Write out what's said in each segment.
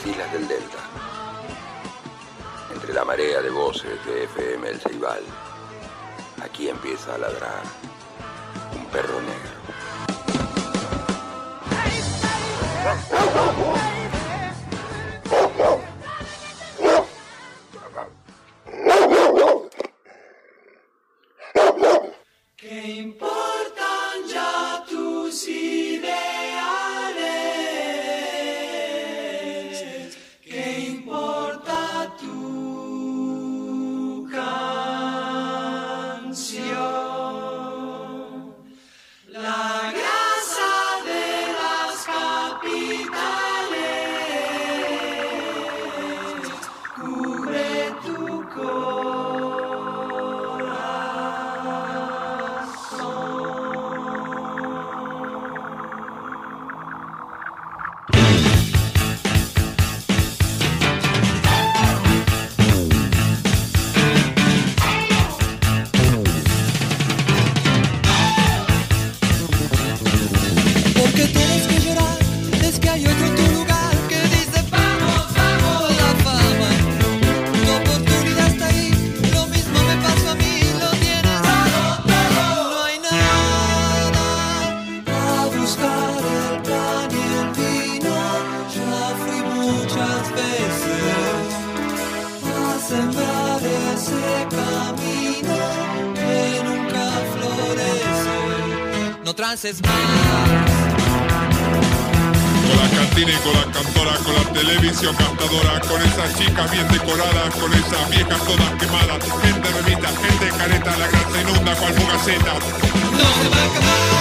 Desde las islas del Delta, entre la marea de voces de FM El Ceibal, Aquí empieza a ladrar un perro negro. Más. Con la cantina y con la cantora, con la televisión cantadora, con esas chicas bien decoradas, con esas viejas todas quemadas, gente remita, gente careta, la grasa inunda cual fugaceta. No se va a acabar.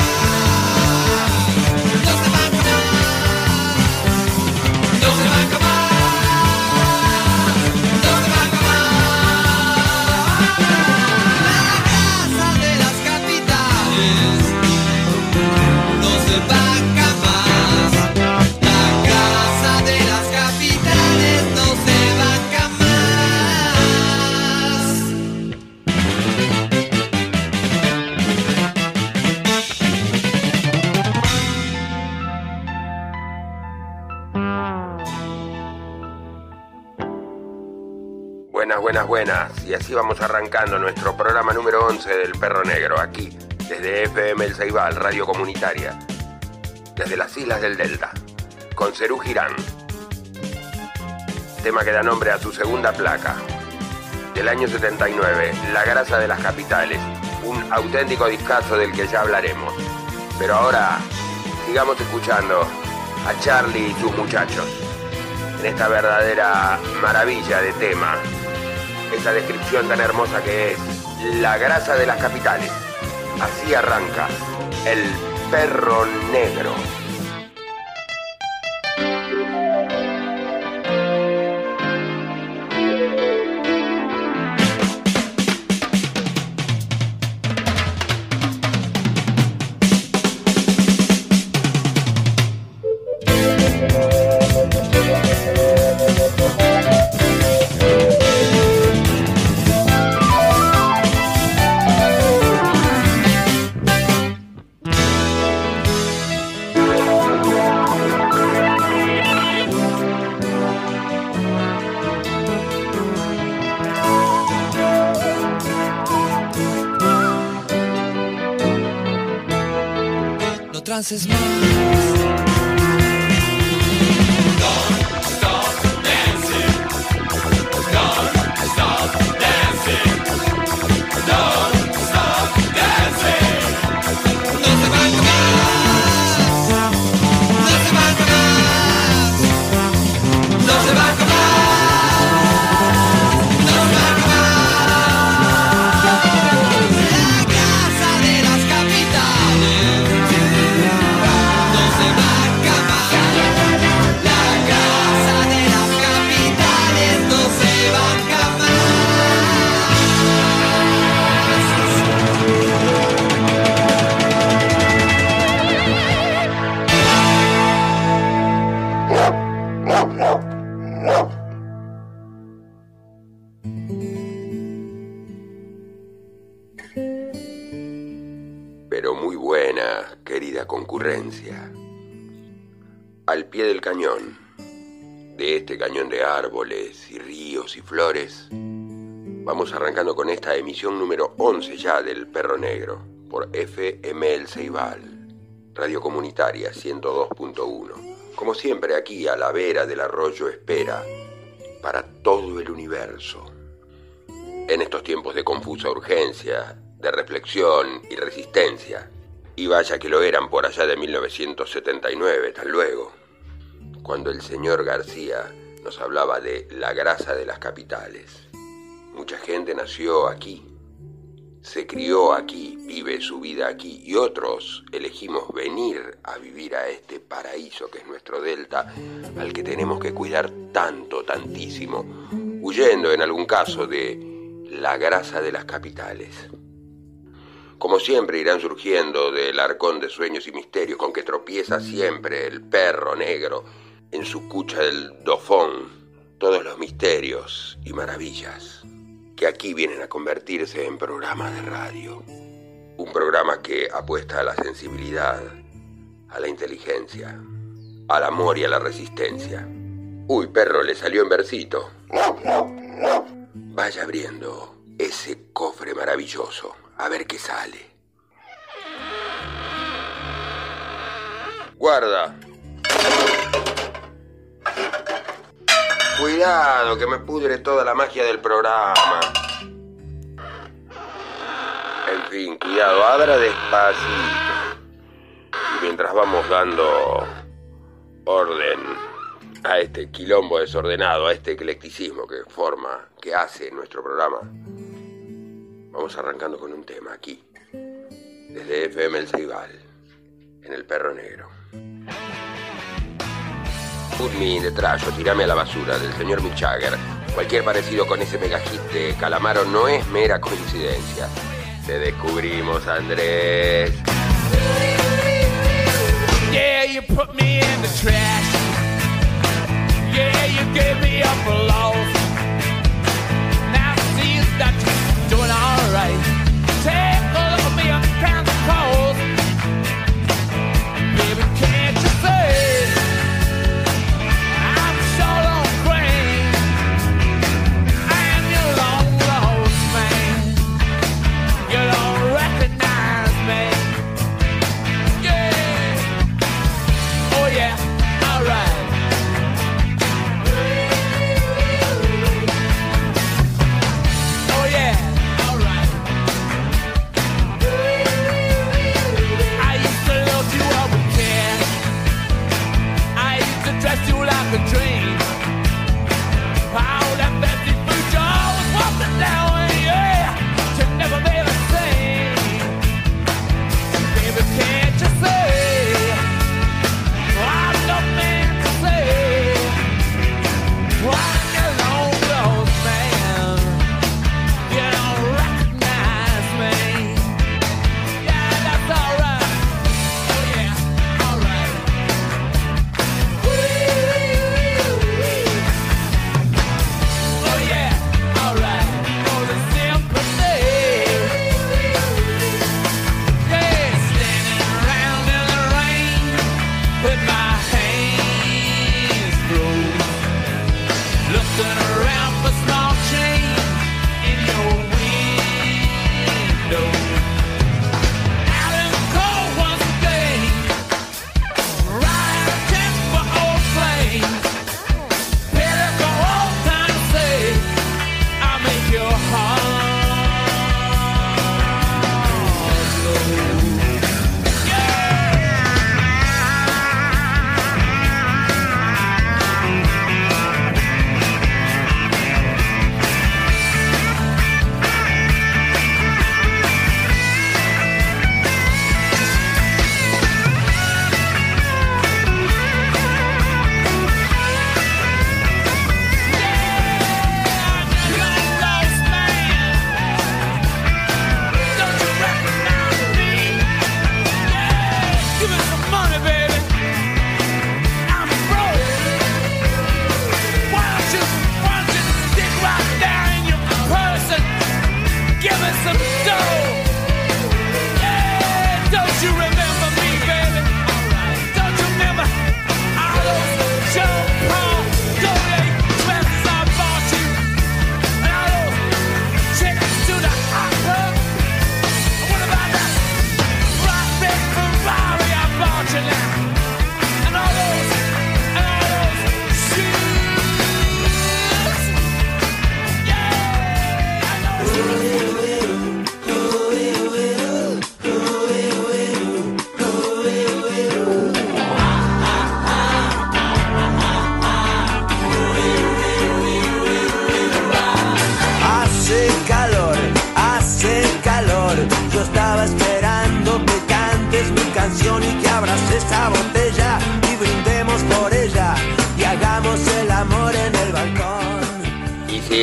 Buenas. Y así vamos arrancando nuestro programa número 11 del Perro Negro, aquí, desde FM El Ceibal, radio comunitaria, desde las Islas del Delta, con Cerú Girán. Tema que da nombre a su segunda placa, del año 79, La grasa de las capitales, un auténtico discazo del que ya hablaremos. Pero ahora, sigamos escuchando a Charlie y sus muchachos en esta verdadera maravilla de tema, esa descripción tan hermosa que es la grasa de las capitales. Así arranca el perro negro. No trances más. Con esta emisión número 11 ya del Perro Negro, por FM El Ceibal, Radio Comunitaria 102.1. Como siempre aquí a la vera del arroyo Espera, para todo el universo. En estos tiempos de confusa urgencia, de reflexión y resistencia, y vaya que lo eran por allá de 1979, tal luego, cuando el señor García nos hablaba de la grasa de las capitales. Mucha gente nació aquí, se crió aquí, vive su vida aquí, y otros elegimos venir a vivir a este paraíso que es nuestro delta, al que tenemos que cuidar tanto, tantísimo, huyendo en algún caso de la grasa de las capitales. Como siempre irán surgiendo del arcón de sueños y misterios con que tropieza siempre el perro negro en su cucha del dofón, todos los misterios y maravillas que aquí vienen a convertirse en programa de radio. Un programa que apuesta a la sensibilidad, a la inteligencia, al amor y a la resistencia. Uy, perro, le salió en versito. Vaya abriendo ese cofre maravilloso, a ver qué sale. Guarda. Cuidado, que me pudre toda la magia del programa. En fin, cuidado, abra despacito. Y mientras vamos dando orden a este quilombo desordenado, a este eclecticismo que forma, que hace nuestro programa, vamos arrancando con un tema aquí, desde FM El Ceibal, en El Perro Negro. Put me in the trash o tirame a la basura del señor Mick Jagger. Cualquier parecido con ese mega hit de Calamaro no es mera coincidencia. Te descubrimos, Andrés. Yeah, you put me in the trash. Yeah, you gave me up for lost. Now see that you're doing alright. Take a look at me and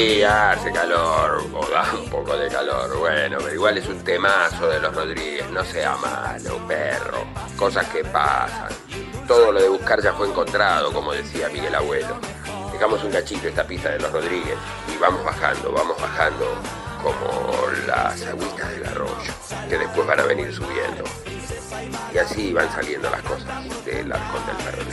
Hace calor, o da un poco de calor. Bueno, pero igual es un temazo de los Rodríguez. No sea malo, perro. Cosas que pasan. Todo lo de buscar ya fue encontrado, como decía Miguel Abuelo. Dejamos un cachito esta pista de los Rodríguez y vamos bajando, vamos bajando como las agüitas del arroyo, que después van a venir subiendo. Y así van saliendo las cosas del arcón del perro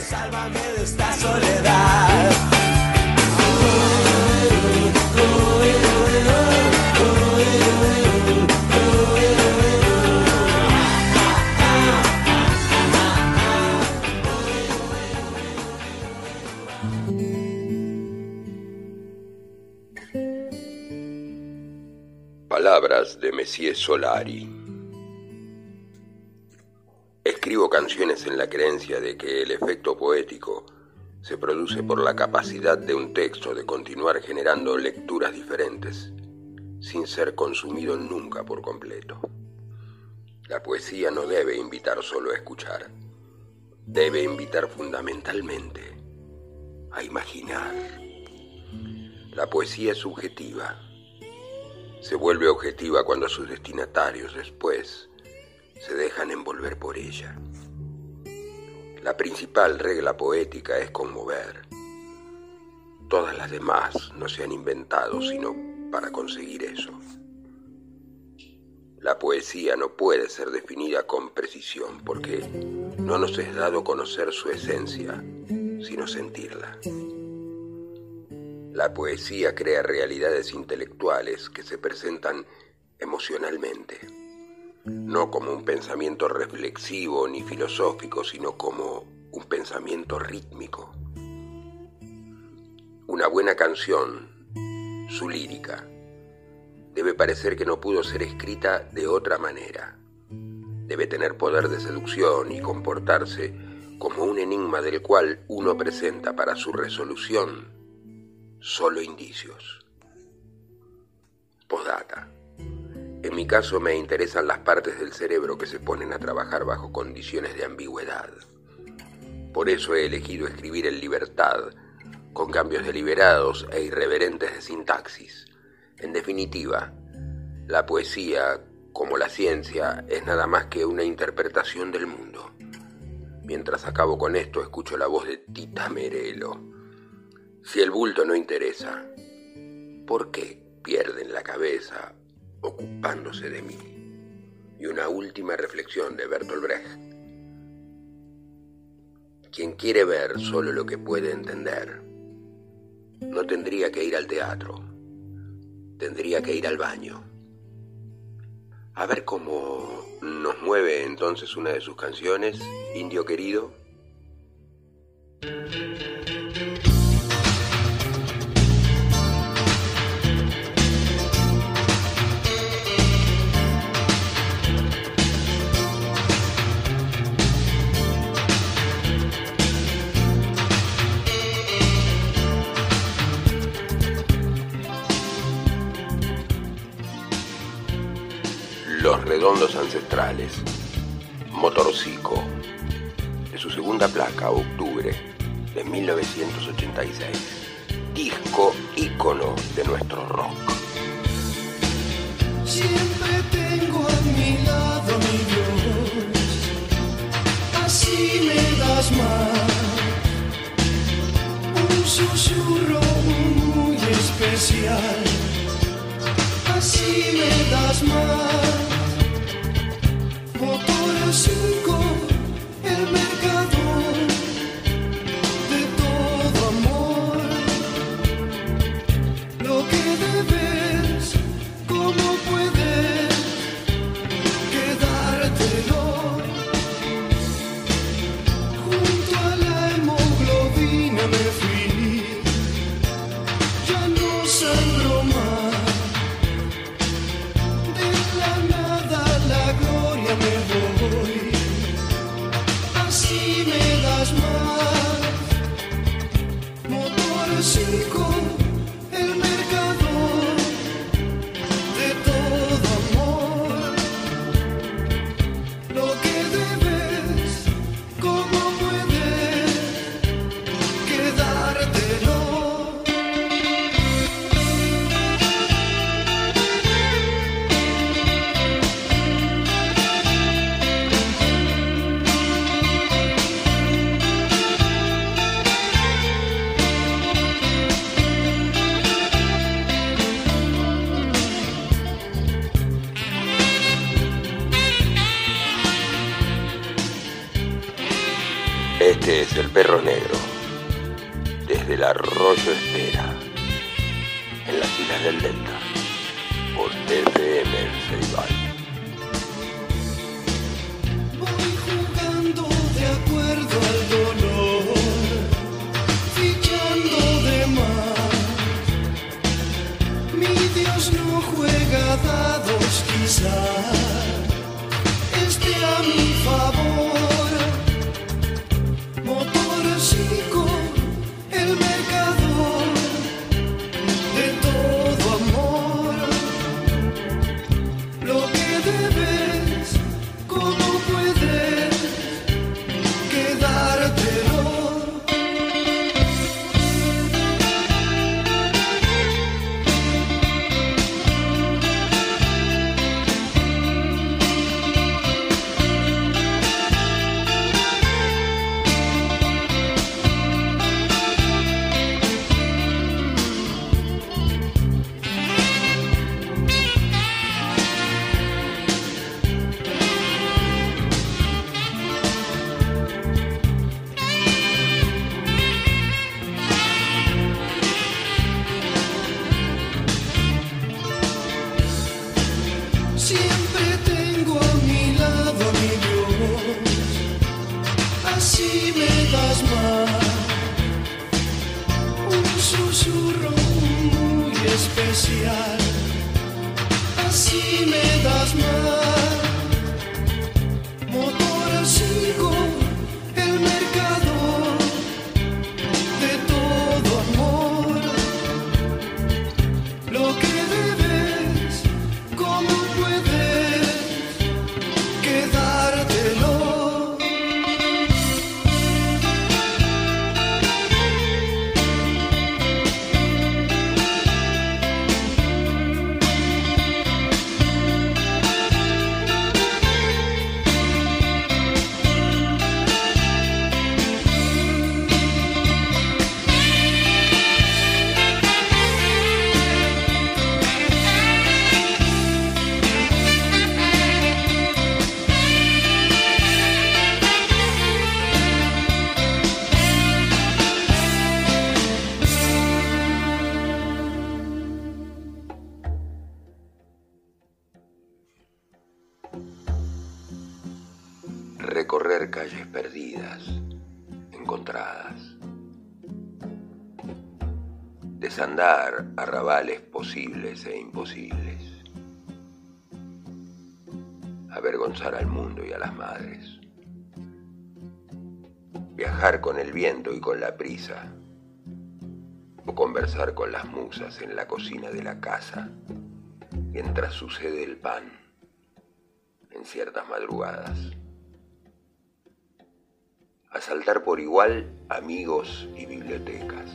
Palabras de Messier Solari. Escribo canciones en la creencia de que el efecto poético se produce por la capacidad de un texto de continuar generando lecturas diferentes, sin ser consumido nunca por completo. La poesía no debe invitar solo a escuchar, debe invitar fundamentalmente a imaginar. La poesía es subjetiva, se vuelve objetiva cuando sus destinatarios después se dejan envolver por ella. La principal regla poética es conmover. Todas las demás no se han inventado sino para conseguir eso. La poesía no puede ser definida con precisión porque no nos es dado conocer su esencia, sino sentirla. La poesía crea realidades intelectuales que se presentan emocionalmente no como un pensamiento reflexivo ni filosófico, sino como un pensamiento rítmico. Una buena canción, su lírica, debe parecer que no pudo ser escrita de otra manera. Debe tener poder de seducción y comportarse como un enigma del cual uno presenta para su resolución solo indicios. Postdata. En mi caso me interesan las partes del cerebro que se ponen a trabajar bajo condiciones de ambigüedad. Por eso he elegido escribir en libertad, con cambios deliberados e irreverentes de sintaxis. En definitiva, la poesía, como la ciencia, es nada más que una interpretación del mundo. Mientras acabo con esto, escucho la voz de Tita Merelo. Si el bulto no interesa, ¿por qué pierden la cabeza ocupándose de mí. Y una última reflexión de Bertolt Brecht. Quien quiere ver solo lo que puede entender, no tendría que ir al teatro, tendría que ir al baño. A ver cómo nos mueve entonces una de sus canciones, Indio querido. Redondos Ancestrales, Motorcico, de su segunda placa, octubre de 1986, disco ícono de nuestro rock. Siempre tengo a mi lado mi Dios, así me das más. Un susurro muy especial, así me das más. Motor 5, Desandar arrabales posibles e imposibles. Avergonzar al mundo y a las madres. Viajar con el viento y con la prisa. O conversar con las musas en la cocina de la casa mientras sucede el pan en ciertas madrugadas. Asaltar por igual amigos y bibliotecas.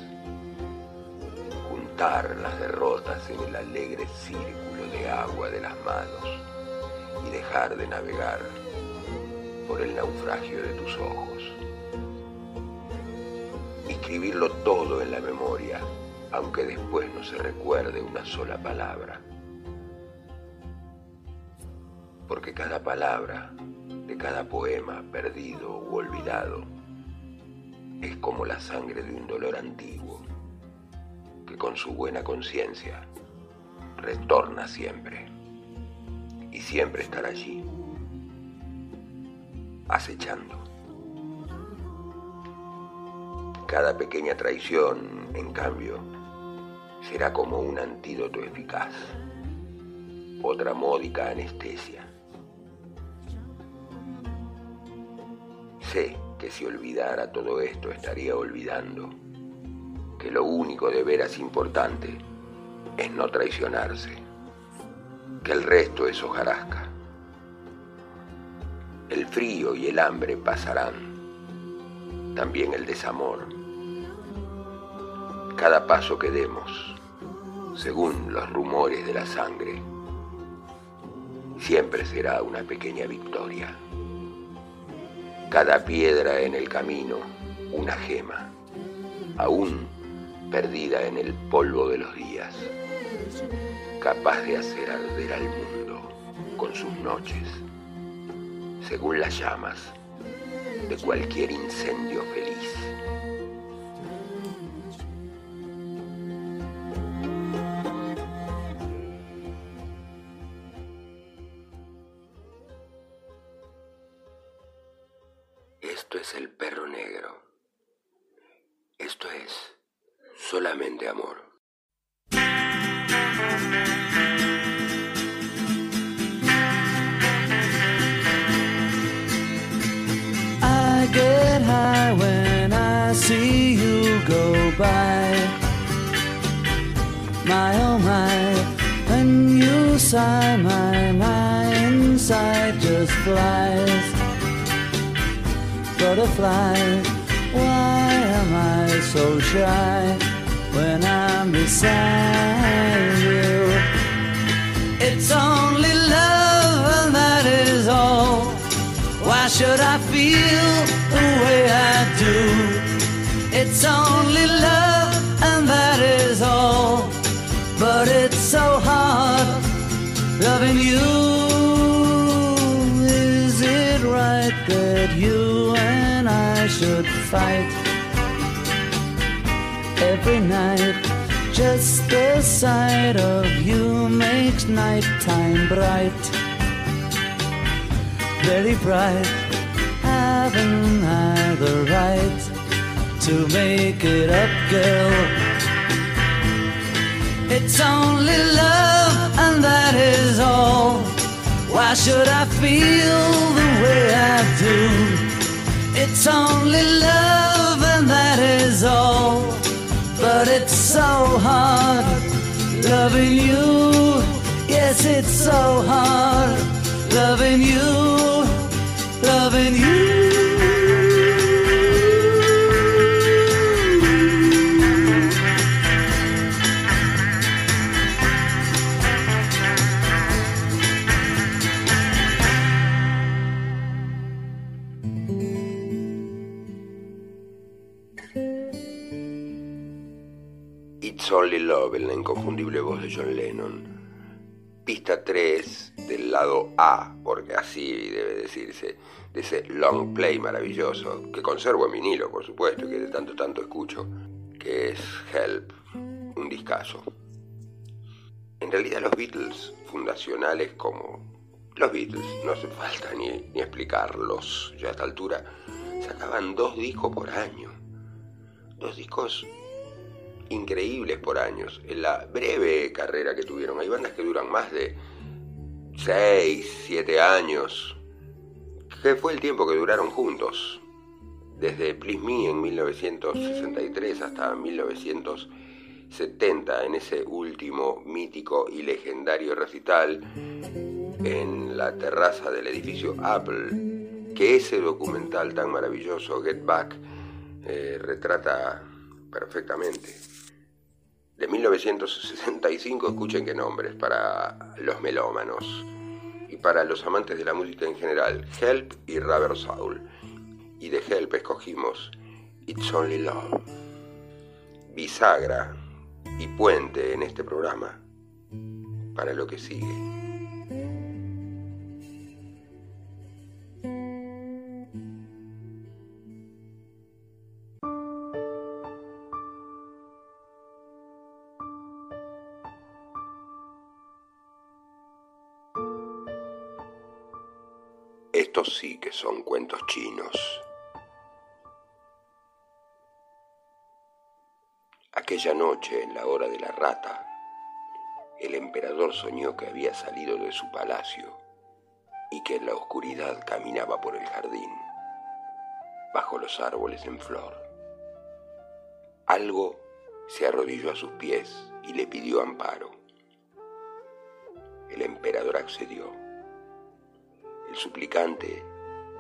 Las derrotas en el alegre círculo de agua de las manos y dejar de navegar por el naufragio de tus ojos. Escribirlo todo en la memoria, aunque después no se recuerde una sola palabra. Porque cada palabra de cada poema perdido u olvidado es como la sangre de un dolor antiguo con su buena conciencia retorna siempre y siempre estará allí, acechando. Cada pequeña traición, en cambio, será como un antídoto eficaz, otra módica anestesia. Sé que si olvidara todo esto estaría olvidando que lo único de veras importante es no traicionarse, que el resto es hojarasca. El frío y el hambre pasarán, también el desamor. Cada paso que demos, según los rumores de la sangre, siempre será una pequeña victoria cada piedra en el camino una gema, aún perdida en el polvo de los días, capaz de hacer arder al mundo con sus noches, según las llamas de cualquier incendio feliz. En la inconfundible voz de John Lennon. Pista 3 del lado A, porque así debe decirse, de ese long play maravilloso, que conservo en vinilo, por supuesto, que de tanto tanto escucho, que es Help, un discazo. En realidad los Beatles, fundacionales como los Beatles, no hace falta ni, ni explicarlos ya a esta altura, sacaban dos discos por año. Dos discos increíbles por años. En la breve carrera que tuvieron, hay bandas que duran más de 6, 7 años, que fue el tiempo que duraron juntos. Desde Please Me en 1963 hasta 1970, en ese último mítico y legendario recital en la terraza del edificio Apple, que ese documental tan maravilloso, Get Back, eh, retrata perfectamente. De 1965, escuchen qué nombres para los melómanos y para los amantes de la música en general, Help y Rubber Soul. Y de Help escogimos It's Only Love. Bisagra y puente en este programa para lo que sigue. Estos sí que son cuentos chinos. Aquella noche, en la hora de la rata, el emperador soñó que había salido de su palacio y que en la oscuridad caminaba por el jardín, bajo los árboles en flor. Algo se arrodilló a sus pies y le pidió amparo. El emperador accedió. El suplicante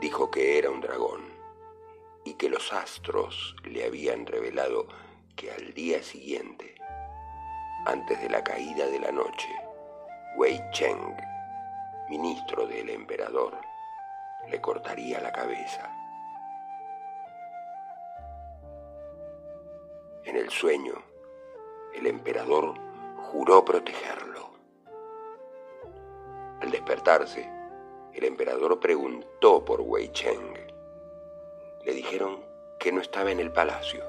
dijo que era un dragón y que los astros le habían revelado que al día siguiente, antes de la caída de la noche, Wei Cheng, ministro del emperador, le cortaría la cabeza. En el sueño, el emperador juró protegerlo. Al despertarse, el emperador preguntó por Wei Cheng. Le dijeron que no estaba en el palacio.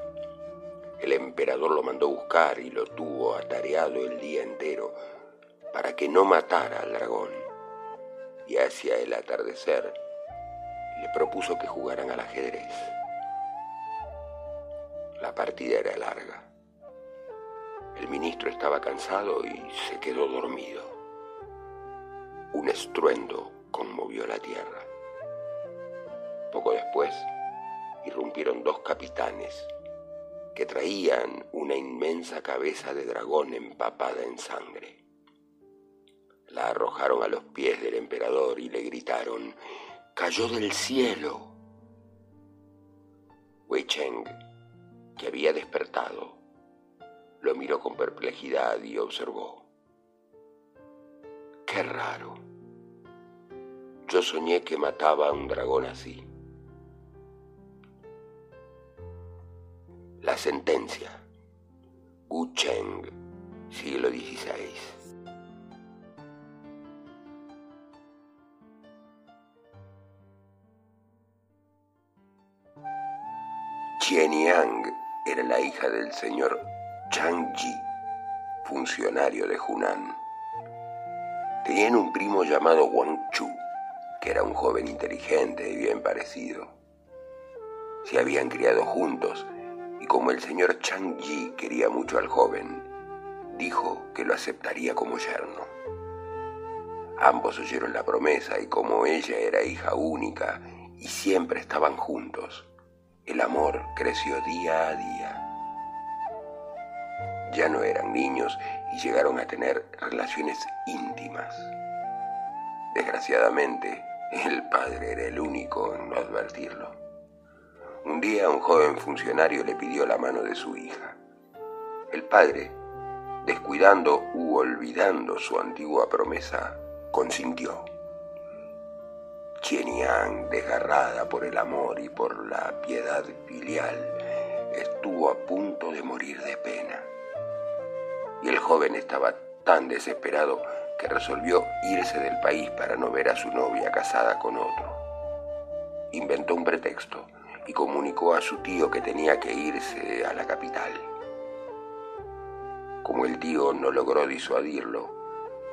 El emperador lo mandó buscar y lo tuvo atareado el día entero para que no matara al dragón. Y hacia el atardecer le propuso que jugaran al ajedrez. La partida era larga. El ministro estaba cansado y se quedó dormido. Un estruendo conmovió la tierra. Poco después, irrumpieron dos capitanes que traían una inmensa cabeza de dragón empapada en sangre. La arrojaron a los pies del emperador y le gritaron, cayó del cielo. Wei Cheng, que había despertado, lo miró con perplejidad y observó. Qué raro. Yo soñé que mataba a un dragón así. La sentencia. Gu Cheng, siglo XVI. Chen Yang era la hija del señor Chang Ji, funcionario de Hunan. Tenían un primo llamado Wang Chu, que era un joven inteligente y bien parecido. Se habían criado juntos y como el señor Chang Ji quería mucho al joven, dijo que lo aceptaría como yerno. Ambos oyeron la promesa y como ella era hija única y siempre estaban juntos, el amor creció día a día. Ya no eran niños y llegaron a tener relaciones íntimas. Desgraciadamente, el padre era el único en no advertirlo. Un día un joven funcionario le pidió la mano de su hija. El padre, descuidando u olvidando su antigua promesa, consintió. Yang, desgarrada por el amor y por la piedad filial, estuvo a punto de morir de pena. Y el joven estaba tan desesperado que resolvió irse del país para no ver a su novia casada con otro. Inventó un pretexto y comunicó a su tío que tenía que irse a la capital. Como el tío no logró disuadirlo,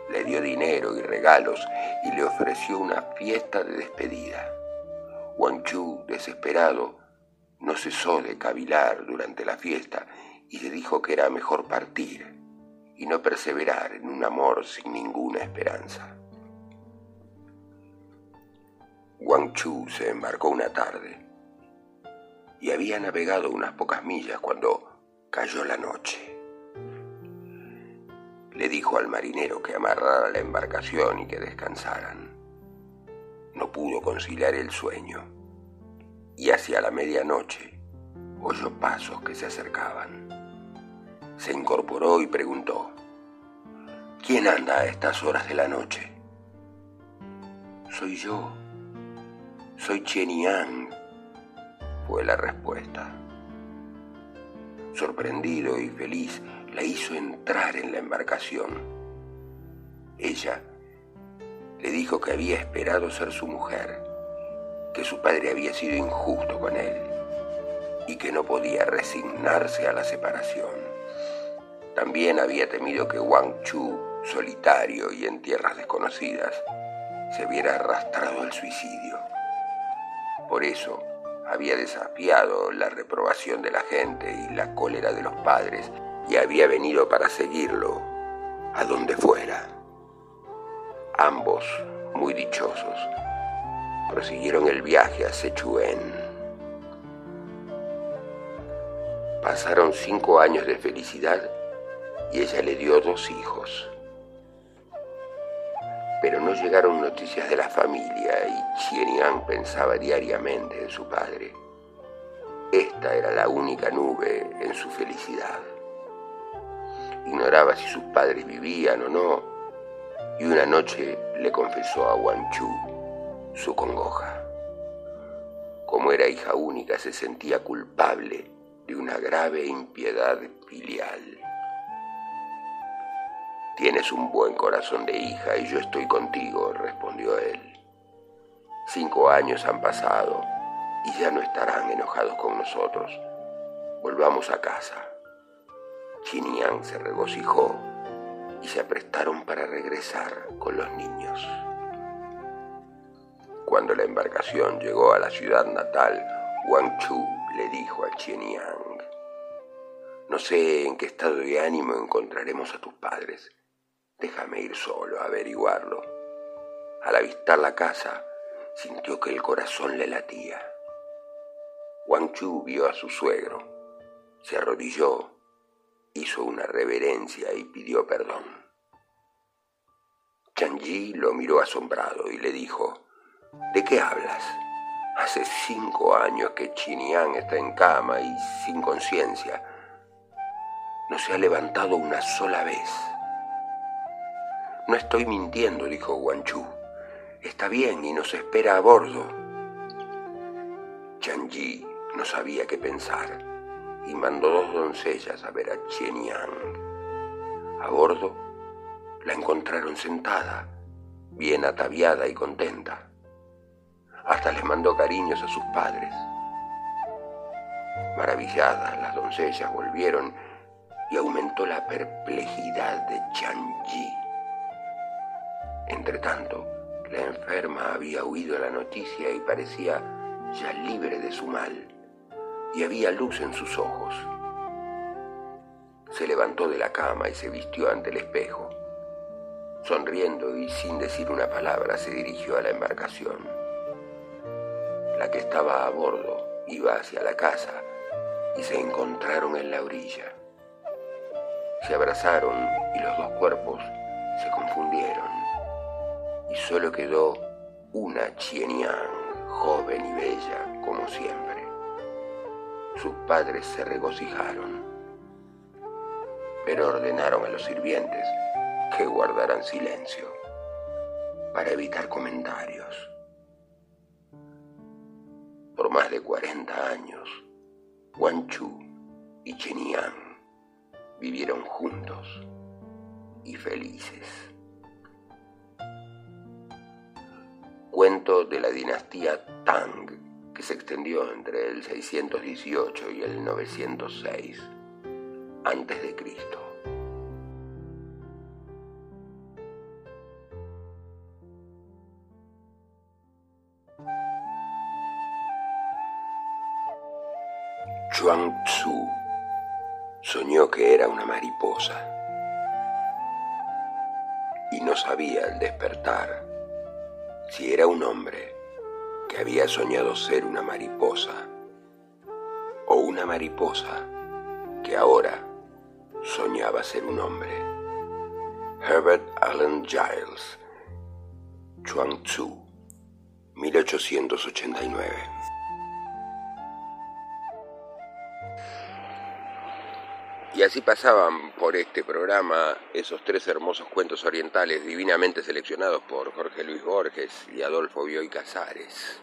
le dio dinero y regalos y le ofreció una fiesta de despedida. Wang Chu, desesperado, no cesó de cavilar durante la fiesta y le dijo que era mejor partir y no perseverar en un amor sin ninguna esperanza. Wang Chu se embarcó una tarde y había navegado unas pocas millas cuando cayó la noche. Le dijo al marinero que amarrara la embarcación y que descansaran. No pudo conciliar el sueño y hacia la medianoche oyó pasos que se acercaban. Se incorporó y preguntó, ¿quién anda a estas horas de la noche? Soy yo, soy Chenian, fue la respuesta. Sorprendido y feliz, la hizo entrar en la embarcación. Ella le dijo que había esperado ser su mujer, que su padre había sido injusto con él y que no podía resignarse a la separación. También había temido que Wang Chu, solitario y en tierras desconocidas, se viera arrastrado al suicidio. Por eso había desafiado la reprobación de la gente y la cólera de los padres y había venido para seguirlo a donde fuera. Ambos, muy dichosos, prosiguieron el viaje a Sichuan. Pasaron cinco años de felicidad y ella le dio dos hijos. Pero no llegaron noticias de la familia y Xienian pensaba diariamente en su padre. Esta era la única nube en su felicidad. Ignoraba si sus padres vivían o no, y una noche le confesó a Wang Chu su congoja. Como era hija única, se sentía culpable de una grave impiedad filial. Tienes un buen corazón de hija y yo estoy contigo, respondió él. Cinco años han pasado y ya no estarán enojados con nosotros. Volvamos a casa. Chin y Yang se regocijó y se aprestaron para regresar con los niños. Cuando la embarcación llegó a la ciudad natal, Wang Chu le dijo a Chien Yang, no sé en qué estado de ánimo encontraremos a tus padres. Déjame ir solo a averiguarlo. Al avistar la casa, sintió que el corazón le latía. Wang Chu vio a su suegro, se arrodilló, hizo una reverencia y pidió perdón. Chan Yi lo miró asombrado y le dijo, ¿De qué hablas? Hace cinco años que Chinian está en cama y sin conciencia. No se ha levantado una sola vez. No estoy mintiendo, dijo Guanchu. Está bien y nos espera a bordo. Chanji no sabía qué pensar y mandó dos doncellas a ver a Chien Yang. A bordo la encontraron sentada, bien ataviada y contenta. Hasta les mandó cariños a sus padres. Maravilladas, las doncellas volvieron y aumentó la perplejidad de Chanji. Entretanto, la enferma había oído la noticia y parecía ya libre de su mal, y había luz en sus ojos. Se levantó de la cama y se vistió ante el espejo. Sonriendo y sin decir una palabra se dirigió a la embarcación. La que estaba a bordo iba hacia la casa y se encontraron en la orilla. Se abrazaron y los dos cuerpos se confundieron y solo quedó una Chienian, joven y bella como siempre. Sus padres se regocijaron, pero ordenaron a los sirvientes que guardaran silencio para evitar comentarios. Por más de 40 años, Guanchu y Chenian vivieron juntos y felices. Cuento de la dinastía Tang que se extendió entre el 618 y el 906 antes de Cristo. Chuang Tzu soñó que era una mariposa y no sabía al despertar si era un hombre que había soñado ser una mariposa o una mariposa que ahora soñaba ser un hombre. Herbert Allen Giles, Chuang Tzu, 1889. Y así pasaban por este programa esos tres hermosos cuentos orientales divinamente seleccionados por Jorge Luis Borges y Adolfo Bioy Casares.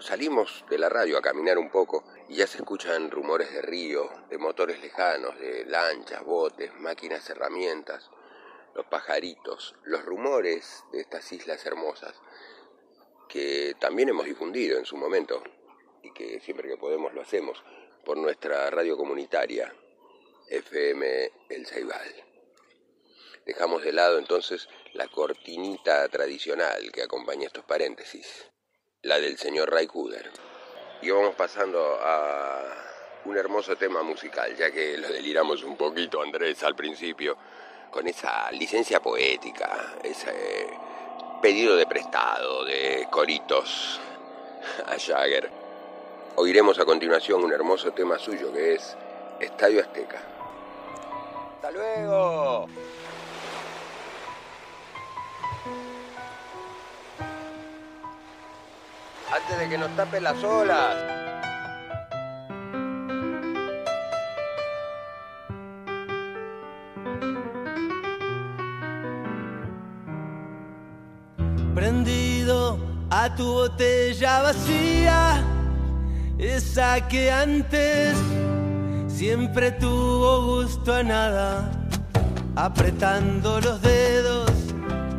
Salimos de la radio a caminar un poco y ya se escuchan rumores de río, de motores lejanos, de lanchas, botes, máquinas, herramientas, los pajaritos, los rumores de estas islas hermosas que también hemos difundido en su momento y que siempre que podemos lo hacemos por nuestra radio comunitaria FM El Ceibal. Dejamos de lado entonces la cortinita tradicional que acompaña estos paréntesis, la del señor Ray Kuder. Y vamos pasando a un hermoso tema musical, ya que lo deliramos un poquito, Andrés, al principio, con esa licencia poética, ese pedido de prestado de coritos a Jagger. Oiremos a continuación un hermoso tema suyo que es Estadio Azteca. ¡Hasta luego! Antes de que nos tapen las olas. prendido a tu botella vacía, esa que antes siempre tuvo gusto a nada, apretando los dedos,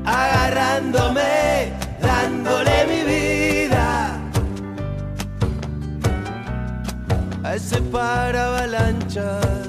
agarrándome, dándole mi vida. A ese para avalanchas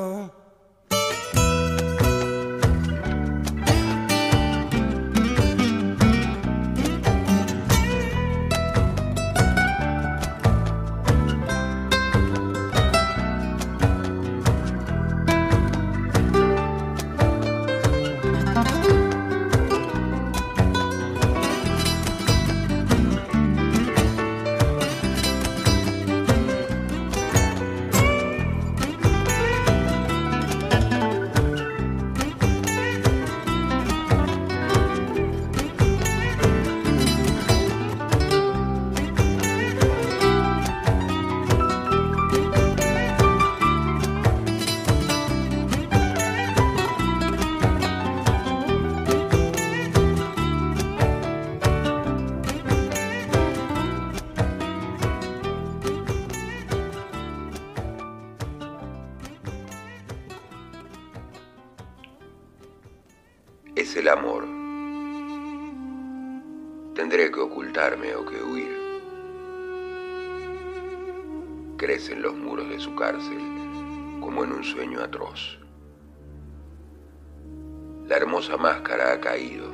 Hermosa máscara ha caído,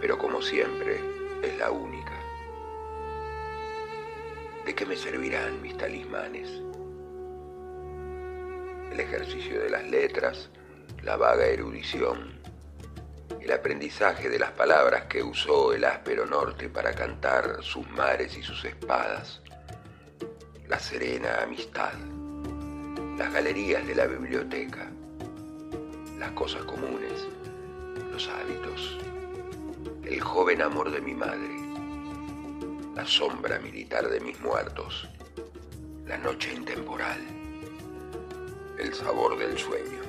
pero como siempre es la única. ¿De qué me servirán mis talismanes? El ejercicio de las letras, la vaga erudición, el aprendizaje de las palabras que usó el áspero norte para cantar sus mares y sus espadas, la serena amistad, las galerías de la biblioteca, las cosas comunes, hábitos, el joven amor de mi madre, la sombra militar de mis muertos, la noche intemporal, el sabor del sueño.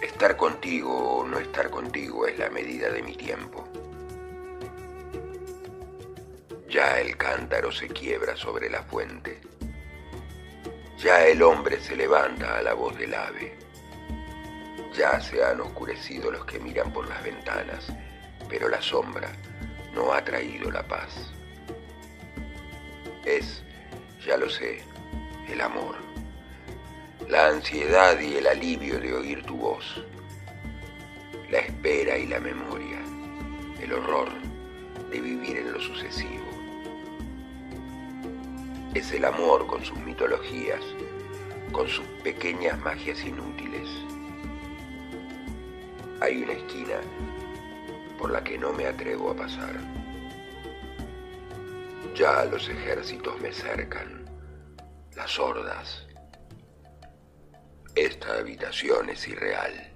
Estar contigo o no estar contigo es la medida de mi tiempo. Ya el cántaro se quiebra sobre la fuente. Ya el hombre se levanta a la voz del ave. Ya se han oscurecido los que miran por las ventanas, pero la sombra no ha traído la paz. Es, ya lo sé, el amor la ansiedad y el alivio de oír tu voz, la espera y la memoria, el horror de vivir en lo sucesivo. Es el amor con sus mitologías, con sus pequeñas magias inútiles. Hay una esquina por la que no me atrevo a pasar. Ya los ejércitos me cercan, las hordas, esta habitación es irreal.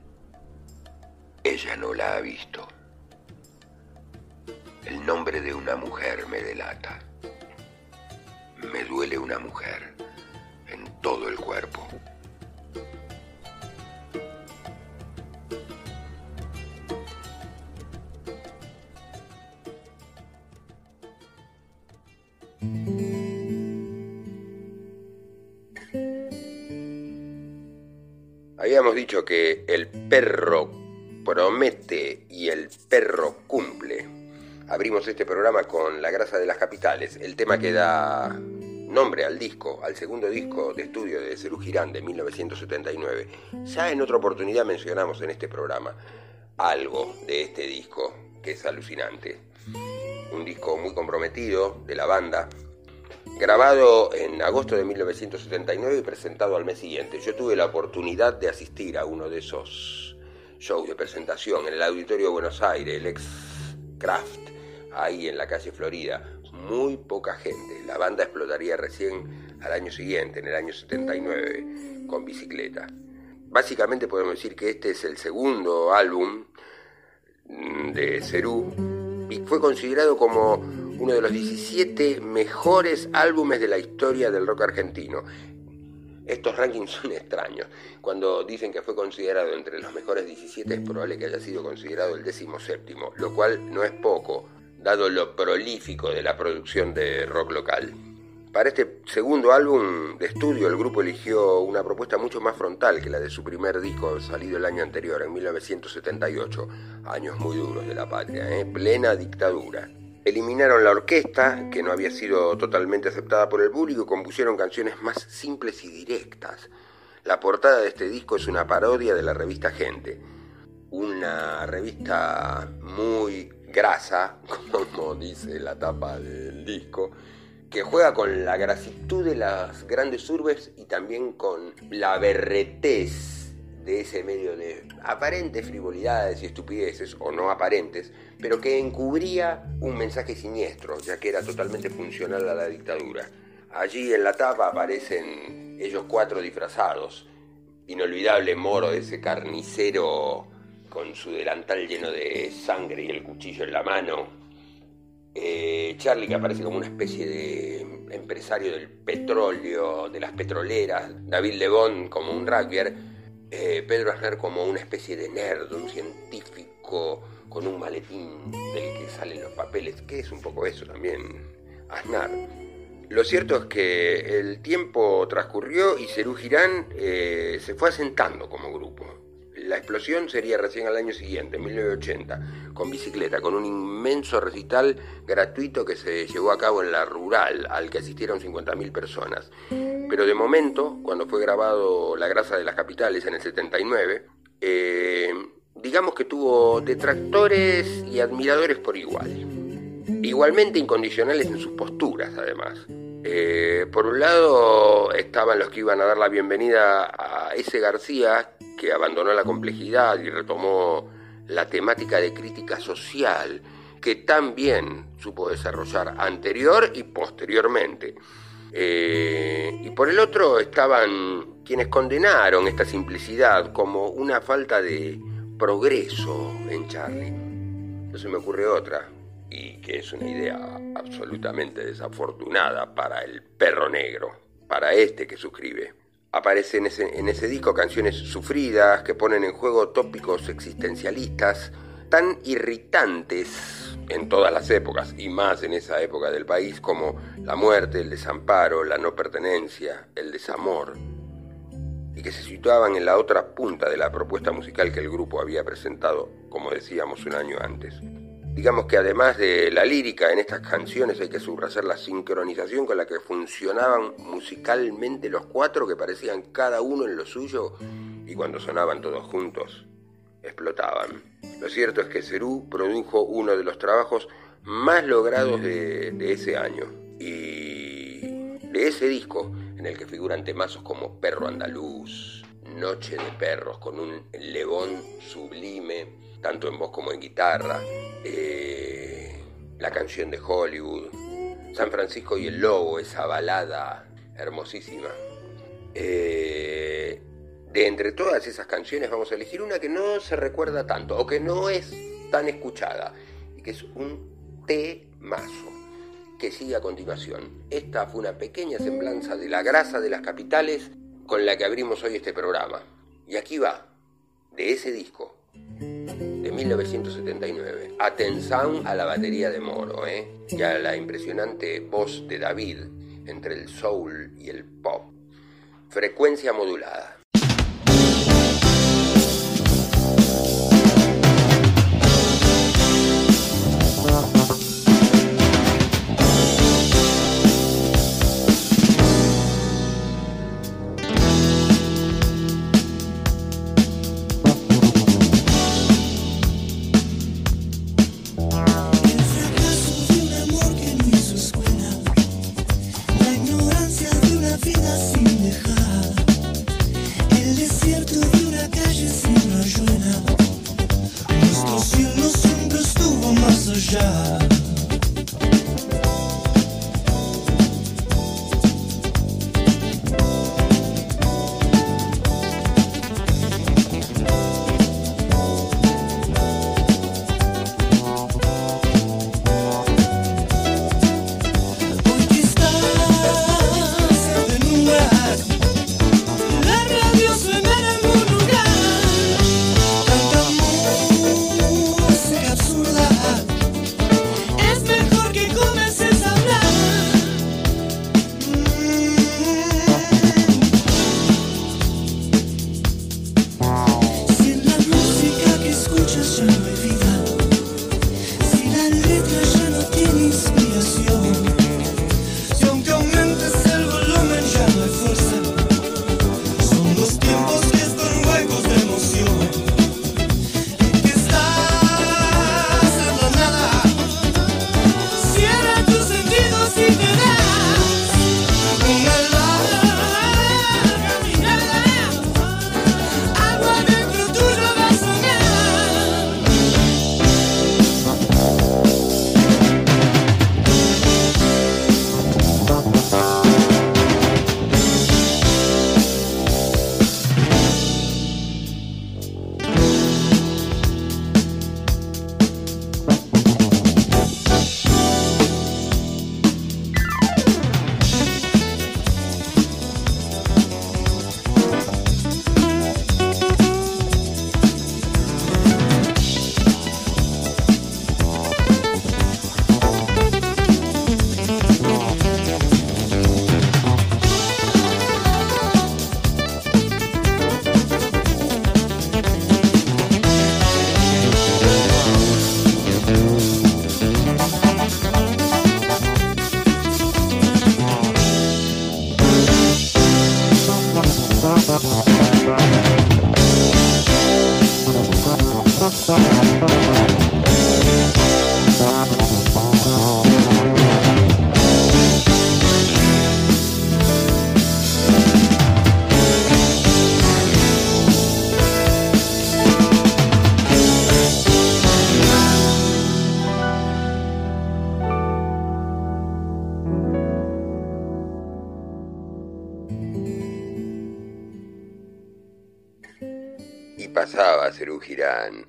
Ella no la ha visto. El nombre de una mujer me delata. me duele una mujer en todo el cuerpo. Dicho que el perro promete y el perro cumple. Abrimos este programa con La grasa de las capitales, el tema que da nombre al disco, al segundo disco de estudio de Cerú Girán de 1979. Ya en otra oportunidad mencionamos en este programa algo de este disco que es alucinante. Un disco muy comprometido de la banda, grabado en agosto de 1979 y presentado al mes siguiente. Yo tuve la oportunidad de asistir a uno de esos shows de presentación en el Auditorio de Buenos Aires, el ex Craft, ahí en la calle Florida. Muy poca gente. La banda explotaría recién al año siguiente, en el año 79, con bicicleta. Básicamente podemos decir que este es el segundo álbum mm, de Cerú y fue considerado como uno de los 17 mejores álbumes de la historia del rock argentino. Estos rankings son extraños. Cuando dicen que fue considerado entre los mejores 17 es probable que haya sido considerado el décimo séptimo, lo cual no es poco, dado lo prolífico de la producción de rock local. Para este segundo álbum de estudio, el grupo eligió una propuesta mucho más frontal que la de su primer disco salido el año anterior, en 1978. Años muy duros de la patria, ¿eh? plena dictadura. Eliminaron la orquesta, que no había sido totalmente aceptada por el público, y compusieron canciones más simples y directas. La portada de este disco es una parodia de la revista Gente, una revista muy grasa, como dice la tapa del disco, que juega con la grasitud de las grandes urbes y también con la berretez de ese medio de aparentes frivolidades y estupideces, o no aparentes, pero que encubría un mensaje siniestro, ya que era totalmente funcional a la dictadura. Allí en la tapa aparecen ellos cuatro disfrazados, inolvidable moro ese carnicero con su delantal lleno de sangre y el cuchillo en la mano, eh, Charlie que aparece como una especie de empresario del petróleo, de las petroleras, David Lebón como un rugbyer, eh, Pedro Aznar como una especie de nerd, un científico con un maletín del que salen los papeles, que es un poco eso también, Aznar. Lo cierto es que el tiempo transcurrió y Cerú Girán eh, se fue asentando como grupo. La explosión sería recién al año siguiente, en 1980, con bicicleta, con un inmenso recital gratuito que se llevó a cabo en la rural, al que asistieron 50.000 personas. Pero de momento, cuando fue grabado La grasa de las capitales en el 79, eh, digamos que tuvo detractores y admiradores por igual. Igualmente incondicionales en sus posturas, además. Eh, por un lado estaban los que iban a dar la bienvenida a ese García que abandonó la complejidad y retomó la temática de crítica social que también supo desarrollar anterior y posteriormente. Eh, y por el otro estaban quienes condenaron esta simplicidad como una falta de progreso en Charlie. No se me ocurre otra, y que es una idea absolutamente desafortunada para el perro negro, para este que suscribe. Aparecen en ese, en ese disco canciones sufridas que ponen en juego tópicos existencialistas tan irritantes en todas las épocas y más en esa época del país como la muerte, el desamparo, la no pertenencia, el desamor, y que se situaban en la otra punta de la propuesta musical que el grupo había presentado, como decíamos, un año antes. Digamos que además de la lírica en estas canciones hay que subrayar la sincronización con la que funcionaban musicalmente los cuatro que parecían cada uno en lo suyo y cuando sonaban todos juntos explotaban. Lo cierto es que Cerú produjo uno de los trabajos más logrados de, de ese año y de ese disco en el que figuran temazos como Perro Andaluz, Noche de Perros con un levón sublime, tanto en voz como en guitarra, eh, la canción de Hollywood, San Francisco y el Lobo, esa balada hermosísima. Eh, de entre todas esas canciones vamos a elegir una que no se recuerda tanto o que no es tan escuchada y que es un temazo. Que sigue a continuación. Esta fue una pequeña semblanza de la grasa de las capitales con la que abrimos hoy este programa. Y aquí va, de ese disco, de 1979. Atención a la batería de Moro, ¿eh? Y a la impresionante voz de David entre el soul y el pop. Frecuencia modulada.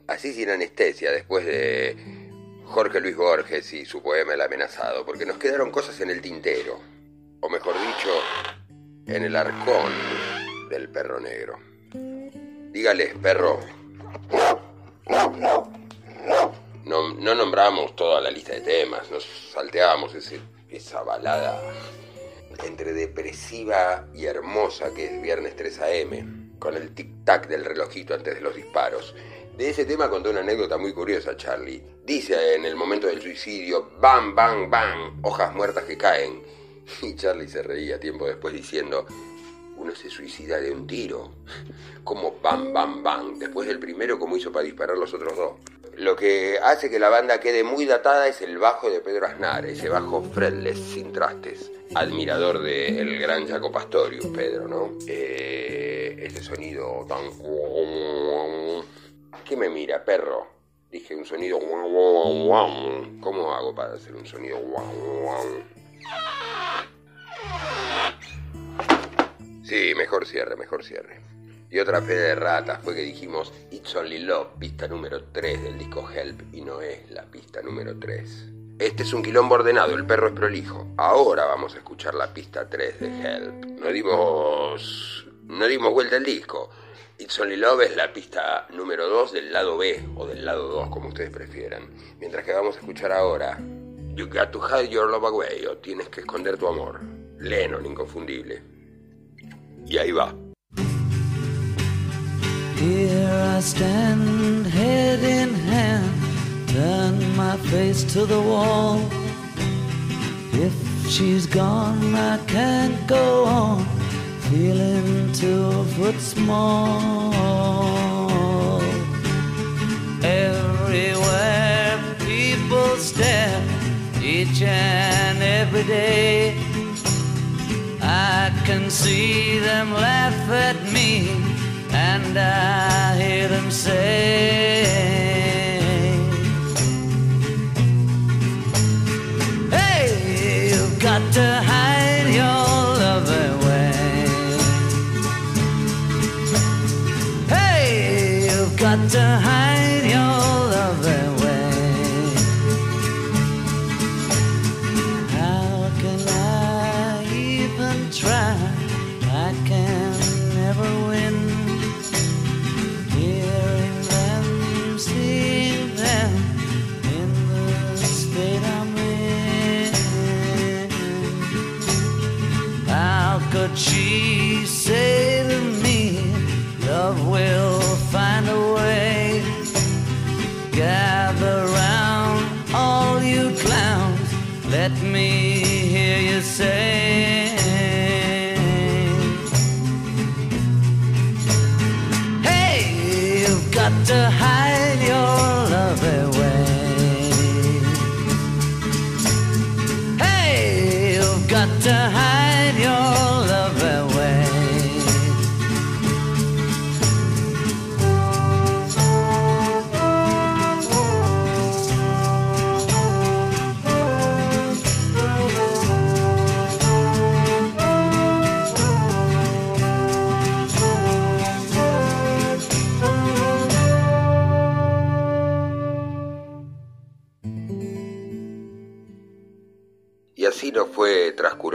Así sin anestesia, después de Jorge Luis Borges y su poema El amenazado, porque nos quedaron cosas en el tintero, o mejor dicho, en el arcón del perro negro. Dígales, perro. No, no nombramos toda la lista de temas, nos salteábamos ese- esa balada entre depresiva y hermosa que es Viernes 3 AM, con el tic-tac del relojito antes de los disparos. De ese tema contó una anécdota muy curiosa, Charlie. Dice en el momento del suicidio, bam, bam, bam, hojas muertas que caen. Y Charlie se reía tiempo después diciendo, uno se suicida de un tiro. Como bam, bam, bam. Después del primero, como hizo para disparar los otros dos. Lo que hace que la banda quede muy datada es el bajo de Pedro Aznar, ese bajo fretless, sin trastes. Admirador del gran Jaco Pastorius, Pedro, ¿no? Eh, ese sonido tan... ¿Qué me mira, perro? Dije un sonido... ¿Cómo hago para hacer un sonido... Sí, mejor cierre, mejor cierre. Y otra fe de ratas fue que dijimos It's Only Love, pista número 3 del disco Help, y no es la pista número 3. Este es un quilombo ordenado, el perro es prolijo. Ahora vamos a escuchar la pista 3 de Help. No dimos. No dimos vuelta al disco. It's Only Love es la pista número 2 del lado B, o del lado 2, como ustedes prefieran. Mientras que vamos a escuchar ahora You Got to Hide Your Love Away, o Tienes que esconder tu amor. Lennon, inconfundible. Y ahí va. Here I stand, head in hand, turn my face to the wall. If she's gone, I can't go on, feeling two foot small. Everywhere people stare, each and every day. I can see them laugh at me, and I hear them say, got to let me hear you say. Hey, you've got to hide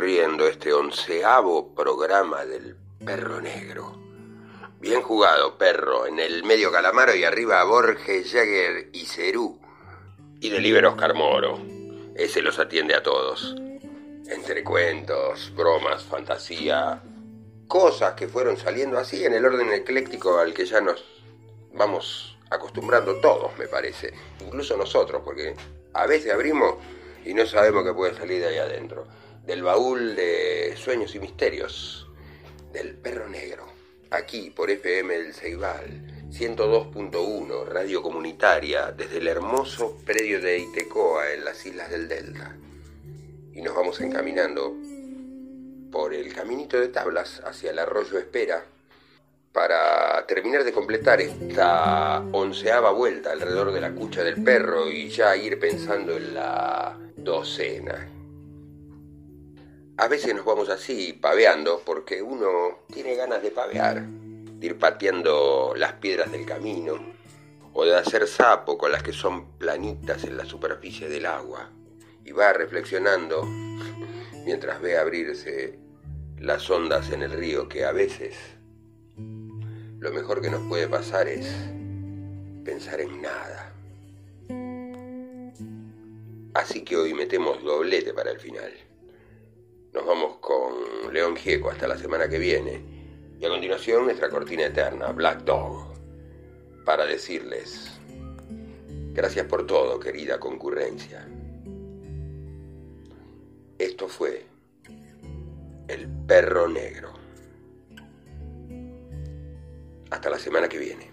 este onceavo programa del Perro Negro. Bien jugado, perro. En el medio Calamaro y arriba Borges, Jagger y Cerú. Y deliver Oscar Moro. Ese los atiende a todos. Entre cuentos, bromas, fantasía, cosas que fueron saliendo así en el orden ecléctico al que ya nos vamos acostumbrando todos, me parece. Incluso nosotros, porque a veces abrimos y no sabemos qué puede salir de ahí adentro. Del baúl de sueños y misterios. Del perro negro. Aquí por FM del Ceibal. 102.1, radio comunitaria, desde el hermoso predio de Itecoa en las islas del Delta. Y nos vamos encaminando por el caminito de tablas hacia el arroyo Espera para terminar de completar esta onceava vuelta alrededor de la cucha del perro y ya ir pensando en la docena. A veces nos vamos así paveando porque uno tiene ganas de pavear, de ir pateando las piedras del camino o de hacer sapo con las que son planitas en la superficie del agua y va reflexionando mientras ve abrirse las ondas en el río que a veces lo mejor que nos puede pasar es pensar en nada. Así que hoy metemos doblete para el final. Nos vamos con León Gieco hasta la semana que viene. Y a continuación nuestra cortina eterna, Black Dog, para decirles, gracias por todo, querida concurrencia. Esto fue El Perro Negro. Hasta la semana que viene.